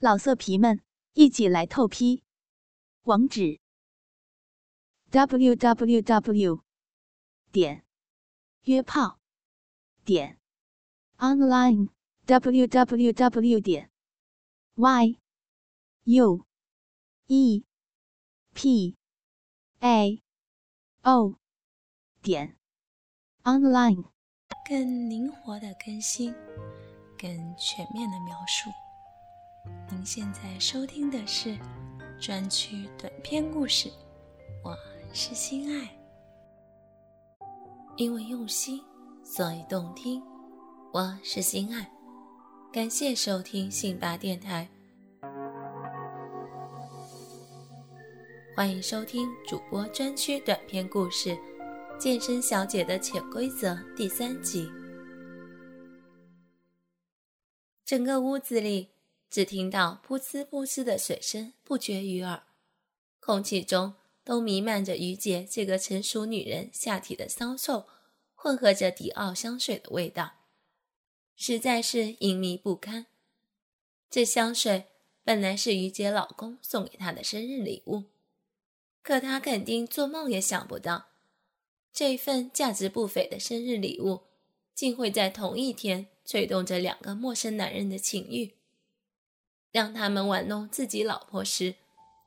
老色皮们，一起来透批！网址：w w w 点约炮点 online w w w 点 y u e p a o 点 online。更灵活的更新，更全面的描述。您现在收听的是专区短篇故事，我是心爱。因为用心，所以动听。我是心爱，感谢收听信巴电台，欢迎收听主播专区短篇故事《健身小姐的潜规则》第三集。整个屋子里。只听到噗呲噗呲的水声不绝于耳，空气中都弥漫着于姐这个成熟女人下体的骚臭，混合着迪奥香水的味道，实在是淫靡不堪。这香水本来是于姐老公送给她的生日礼物，可她肯定做梦也想不到，这份价值不菲的生日礼物，竟会在同一天吹动着两个陌生男人的情欲。让他们玩弄自己老婆时，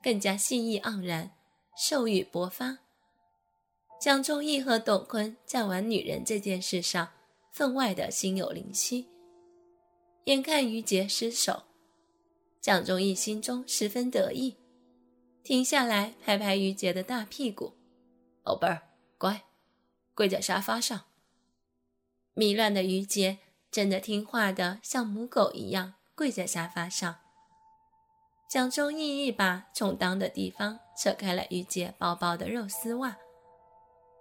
更加性意盎然，兽欲勃发。蒋中义和董坤在玩女人这件事上分外的心有灵犀。眼看于杰失手，蒋中义心中十分得意，停下来拍拍于杰的大屁股：“宝贝儿，乖，跪在沙发上。”迷乱的于杰真的听话的像母狗一样跪在沙发上。蒋中义一把从裆的地方扯开了于姐薄薄的肉丝袜，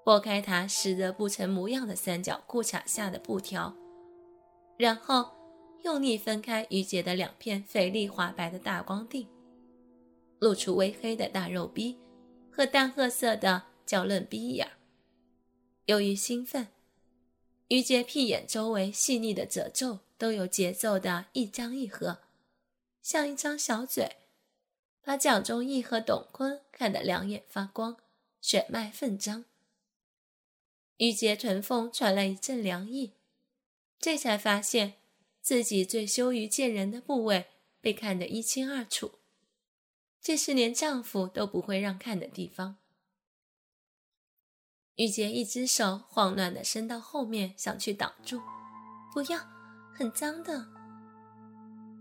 拨开她湿得不成模样的三角裤衩下的布条，然后用力分开于姐的两片肥丽滑白的大光腚，露出微黑的大肉逼和淡褐色的娇嫩逼眼。由于兴奋，于姐屁眼周围细腻的褶皱都有节奏的一张一合，像一张小嘴。把蒋中义和董坤看得两眼发光，血脉奋张。玉洁臀缝传来一阵凉意，这才发现自己最羞于见人的部位被看得一清二楚，这是连丈夫都不会让看的地方。玉洁一只手慌乱地伸到后面，想去挡住，不要，很脏的。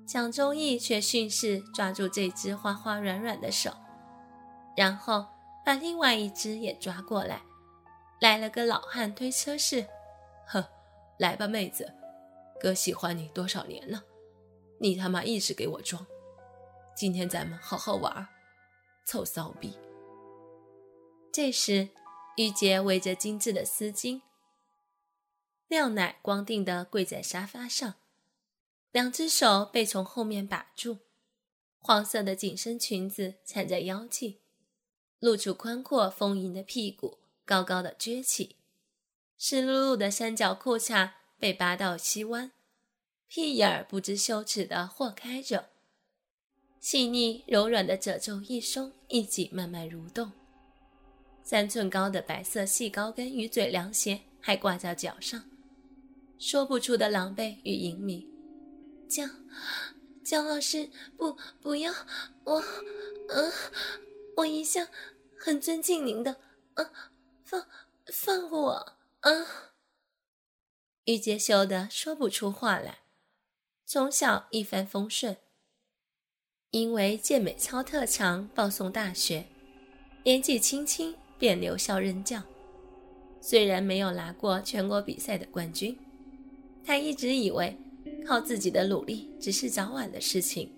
蒋中义却顺势抓住这只花花软软的手，然后把另外一只也抓过来，来了个老汉推车式。呵，来吧，妹子，哥喜欢你多少年了，你他妈一直给我装。今天咱们好好玩，臭骚逼。这时，玉洁围着精致的丝巾，廖奶光腚的跪在沙发上。两只手被从后面把住，黄色的紧身裙子缠在腰际，露出宽阔丰盈的屁股，高高的撅起。湿漉漉的三角裤衩被扒到膝弯，屁眼儿不知羞耻的豁开着，细腻柔软的褶皱一松一紧，慢慢蠕动。三寸高的白色细高跟鱼嘴凉鞋还挂在脚上，说不出的狼狈与隐秘。江江老师，不不要我，嗯，我一向很尊敬您的，嗯，放放过我，嗯。玉洁羞得说不出话来。从小一帆风顺，因为健美操特长报送大学，年纪轻轻便留校任教。虽然没有拿过全国比赛的冠军，他一直以为。靠自己的努力只是早晚的事情，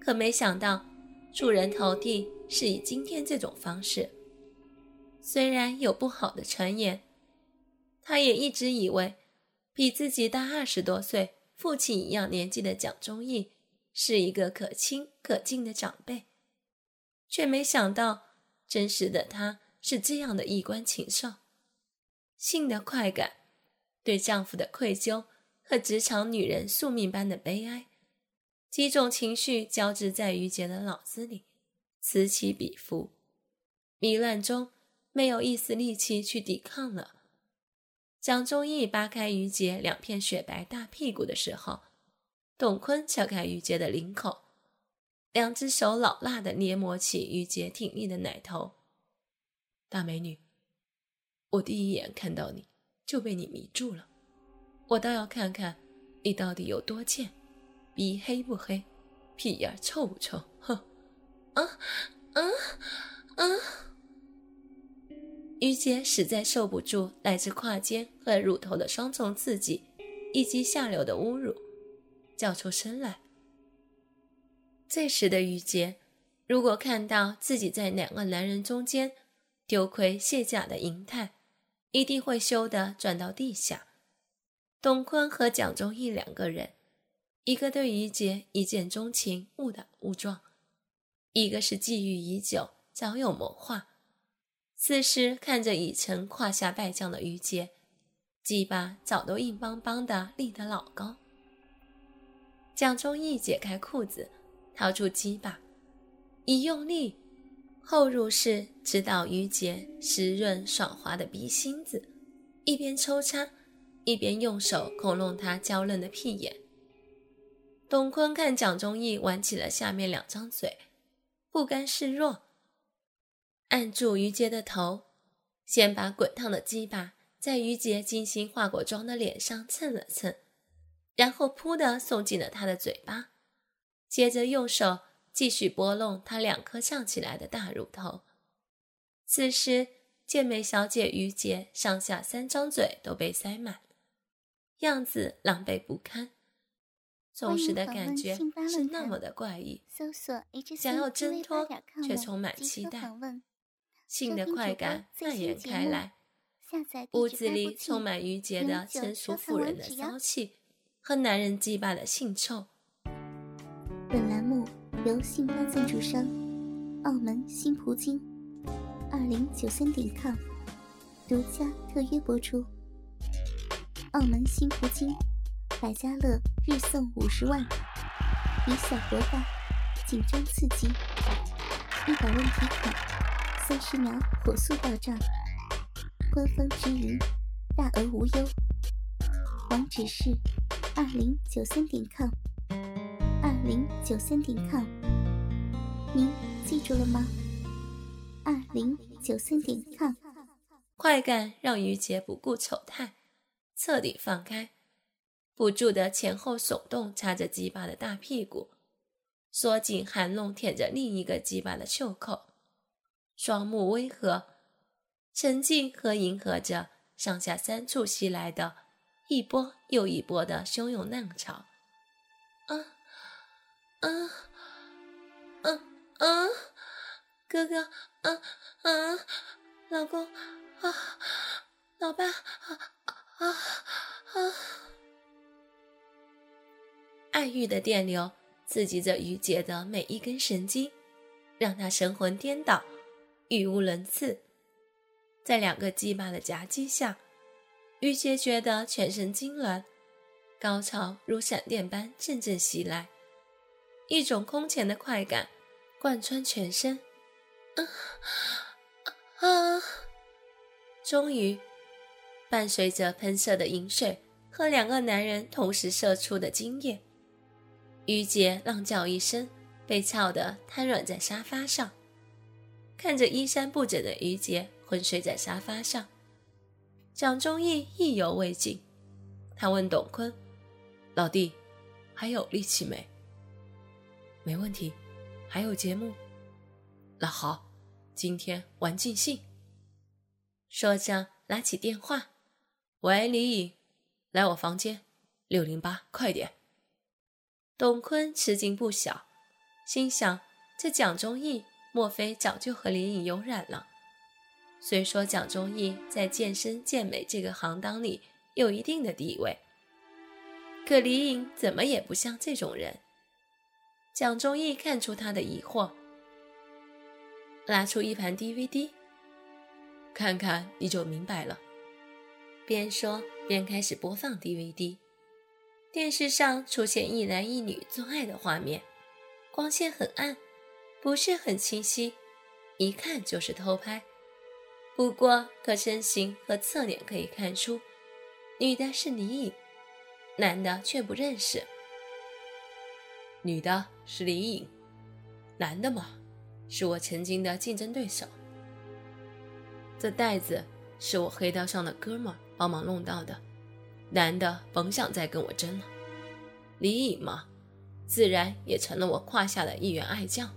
可没想到助人头地是以今天这种方式。虽然有不好的传言，他也一直以为比自己大二十多岁、父亲一样年纪的蒋忠义是一个可亲可敬的长辈，却没想到真实的他是这样的衣冠禽兽。性的快感，对丈夫的愧疚。和职场女人宿命般的悲哀，几种情绪交织在于杰的脑子里，此起彼伏，迷乱中没有一丝力气去抵抗了。蒋忠义扒开于杰两片雪白大屁股的时候，董坤撬开于杰的领口，两只手老辣的捏磨起于杰挺立的奶头。大美女，我第一眼看到你就被你迷住了，我倒要看看你到底有多贱。鼻黑不黑，屁眼臭不臭？哼！啊啊啊！于杰实在受不住来自胯间和乳头的双重刺激，以及下流的侮辱，叫出声来。这时的于杰，如果看到自己在两个男人中间丢盔卸甲的银泰，一定会羞得转到地下。董坤和蒋忠义两个人。一个对于杰一见钟情，误打误撞；一个是觊觎已久，早有谋划。此时看着已成胯下败将的于杰，鸡巴早都硬邦邦的立得老高。蒋忠义解开裤子，掏出鸡巴，一用力，后入式直捣于杰湿润爽滑的鼻心子，一边抽插，一边用手孔弄他娇嫩的屁眼。董坤看蒋忠义玩起了下面两张嘴，不甘示弱，按住于杰的头，先把滚烫的鸡巴在于杰精心化过妆的脸上蹭了蹭，然后噗的送进了他的嘴巴，接着用手继续拨弄他两颗胀起来的大乳头。此时，健美小姐于杰上下三张嘴都被塞满，样子狼狈不堪。总是的感觉是那么的怪异，想要挣脱却充满期待，性的快感蔓延开来，屋子里充满郁结的成熟妇人的骚气和男人鸡巴的性臭。本栏目由信邦赞助商澳门新葡京二零九三点 com 独家特约播出。澳门新葡京。百家乐日送五十万，以小博大，紧张刺激，一百万提款，三十秒火速到账，官方直营，大额无忧。网址是二零九三点 com，二零九三点 com，您记住了吗？二零九三点 com，快感让于杰不顾丑态，彻底放开。不住的前后耸动，插着鸡巴的大屁股，缩紧含弄舔着另一个鸡巴的袖口，双目微合，沉浸和迎合着上下三处袭来的一波又一波的汹涌浪潮。啊啊啊啊！哥哥啊啊！老公啊！老爸啊啊啊！爱欲的电流刺激着于杰的每一根神经，让他神魂颠倒，语无伦次。在两个鸡巴的夹击下，于杰觉得全身痉挛，高潮如闪电般阵阵袭来，一种空前的快感贯穿全身。啊啊！终于，伴随着喷射的饮水和两个男人同时射出的精液。于杰浪叫一声，被操得瘫软在沙发上，看着衣衫不整的于杰昏睡在沙发上。蒋忠义意犹未尽，他问董坤：“老弟，还有力气没？”“没问题，还有节目。”“那好，今天玩尽兴。”说着拿起电话：“喂，李颖，来我房间，六零八，快点。”董坤吃惊不小，心想：这蒋忠义莫非早就和李颖有染了？虽说蒋忠义在健身健美这个行当里有一定的地位，可李颖怎么也不像这种人。蒋忠义看出他的疑惑，拿出一盘 DVD，看看你就明白了。边说边开始播放 DVD。电视上出现一男一女做爱的画面，光线很暗，不是很清晰，一看就是偷拍。不过，可身形和侧脸可以看出，女的是李颖，男的却不认识。女的是李颖，男的嘛，是我曾经的竞争对手。这袋子是我黑道上的哥们帮忙弄到的。男的甭想再跟我争了，李颖嘛，自然也成了我胯下的一员爱将。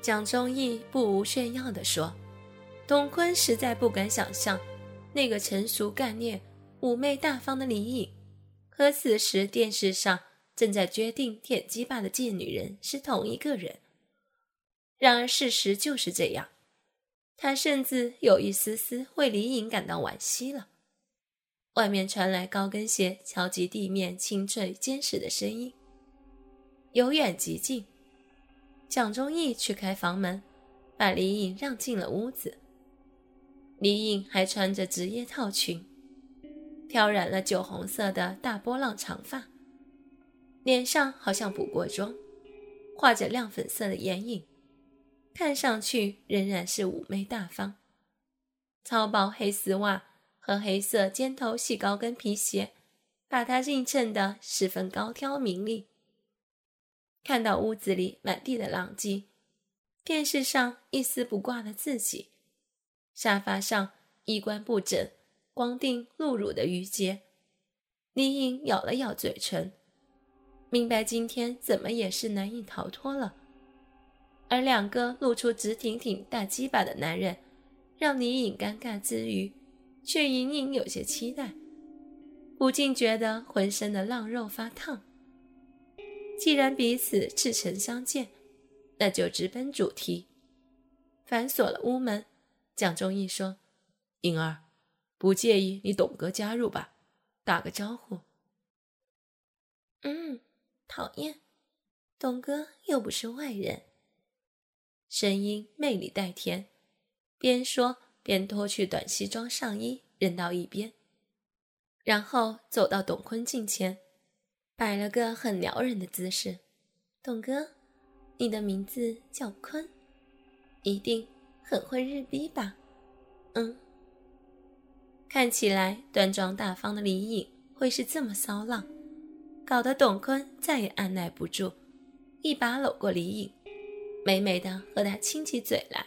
蒋中义不无炫耀地说：“董坤实在不敢想象，那个成熟干练、妩媚大方的李颖，和此时电视上正在决定舔鸡巴的贱女人是同一个人。然而事实就是这样，他甚至有一丝丝为李颖感到惋惜了。”外面传来高跟鞋敲击地面清脆坚实的声音，由远及近。蒋中义去开房门，把李颖让进了屋子。李颖还穿着职业套裙，挑染了酒红色的大波浪长发，脸上好像补过妆，画着亮粉色的眼影，看上去仍然是妩媚大方。超薄黑丝袜。和黑色尖头细高跟皮鞋，把她映衬得十分高挑明丽。看到屋子里满地的狼藉，电视上一丝不挂的自己，沙发上衣冠不整、光腚露乳的于杰，李颖咬了咬嘴唇，明白今天怎么也是难以逃脱了。而两个露出直挺挺大鸡巴的男人，让李颖尴尬之余。却隐隐有些期待，不禁觉得浑身的浪肉发烫。既然彼此赤诚相见，那就直奔主题。反锁了屋门，蒋忠义说：“颖儿，不介意你董哥加入吧？打个招呼。”“嗯，讨厌，董哥又不是外人。”声音魅力带甜，边说。边脱去短西装上衣，扔到一边，然后走到董坤近前，摆了个很撩人的姿势。董哥，你的名字叫坤，一定很会日逼吧？嗯。看起来端庄大方的李颖会是这么骚浪，搞得董坤再也按耐不住，一把搂过李颖，美美的和他亲起嘴来，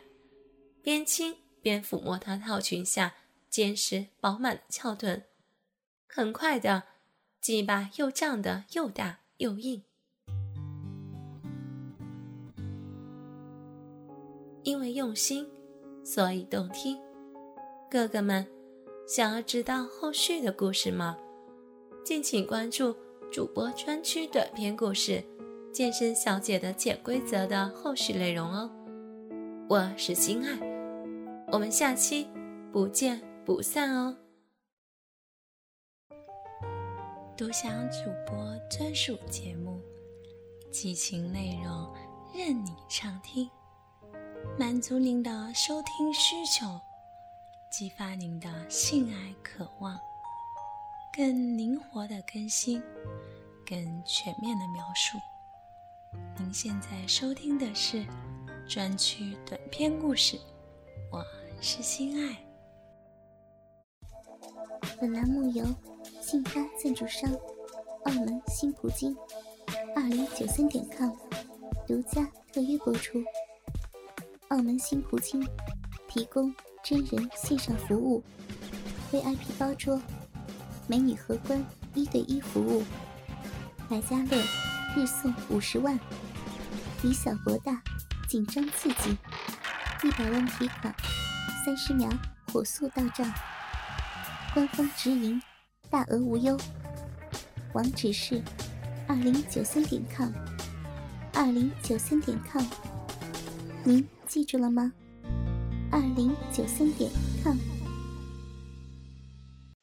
边亲。边抚摸她套裙下坚实饱满的翘臀，很快的，鸡巴又胀得又大又硬。因为用心，所以动听。哥哥们，想要知道后续的故事吗？敬请关注主播专区短篇故事《健身小姐的潜规则》的后续内容哦。我是心爱。我们下期不见不散哦！独享主播专属节目，激情内容任你畅听，满足您的收听需求，激发您的性爱渴望，更灵活的更新，更全面的描述。您现在收听的是专区短篇故事，我。是心爱。本栏目由信发赞助商澳门新葡京二零九三点 com 独家特约播出。澳门新葡京提供真人线上服务，VIP 包桌，美女荷官一对一服务，百家乐日送五十万，以小博大，紧张刺激，一百万提款。三十秒火速到账，官方直营，大额无忧。网址是二零九三点 com，二零九三点 com，您记住了吗？二零九三点 com。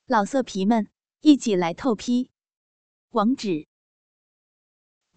老色皮们，一起来透批！网址